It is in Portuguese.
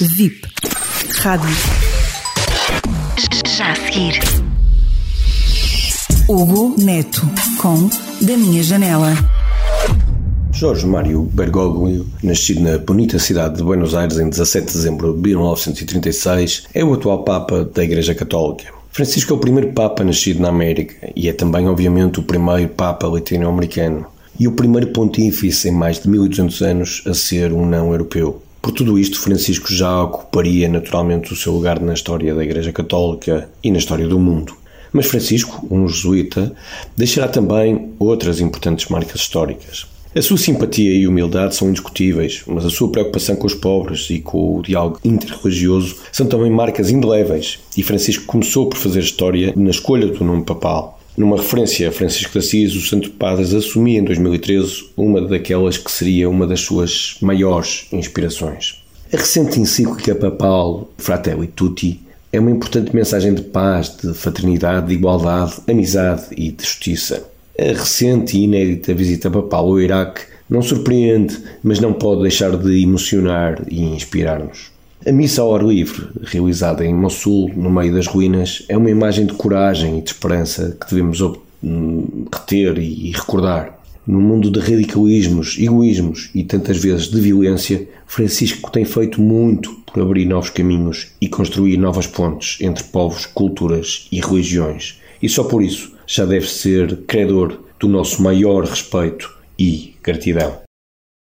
VIP. Rádio. Já a seguir. Hugo Neto com Da Minha Janela. Jorge Mário Bergoglio, nascido na bonita cidade de Buenos Aires em 17 de dezembro de 1936, é o atual Papa da Igreja Católica. Francisco é o primeiro Papa nascido na América e é também, obviamente, o primeiro Papa latino-americano e o primeiro pontífice em mais de 1200 anos a ser um não-europeu. Por tudo isto, Francisco já ocuparia naturalmente o seu lugar na história da Igreja Católica e na história do mundo. Mas Francisco, um jesuíta, deixará também outras importantes marcas históricas. A sua simpatia e humildade são indiscutíveis, mas a sua preocupação com os pobres e com o diálogo interreligioso são também marcas indeléveis, e Francisco começou por fazer história na escolha do nome papal. Numa referência a Francisco de Assis, o Santo Padre assumia em 2013 uma daquelas que seria uma das suas maiores inspirações. A recente encíclica papal Fratelli Tutti é uma importante mensagem de paz, de fraternidade, de igualdade, amizade e de justiça. A recente e inédita visita papal ao Iraque não surpreende, mas não pode deixar de emocionar e inspirar-nos. A missa ao ar livre, realizada em Mossul, no meio das ruínas, é uma imagem de coragem e de esperança que devemos reter e recordar. No mundo de radicalismos, egoísmos e tantas vezes de violência, Francisco tem feito muito por abrir novos caminhos e construir novas pontes entre povos, culturas e religiões. E só por isso já deve ser credor do nosso maior respeito e gratidão.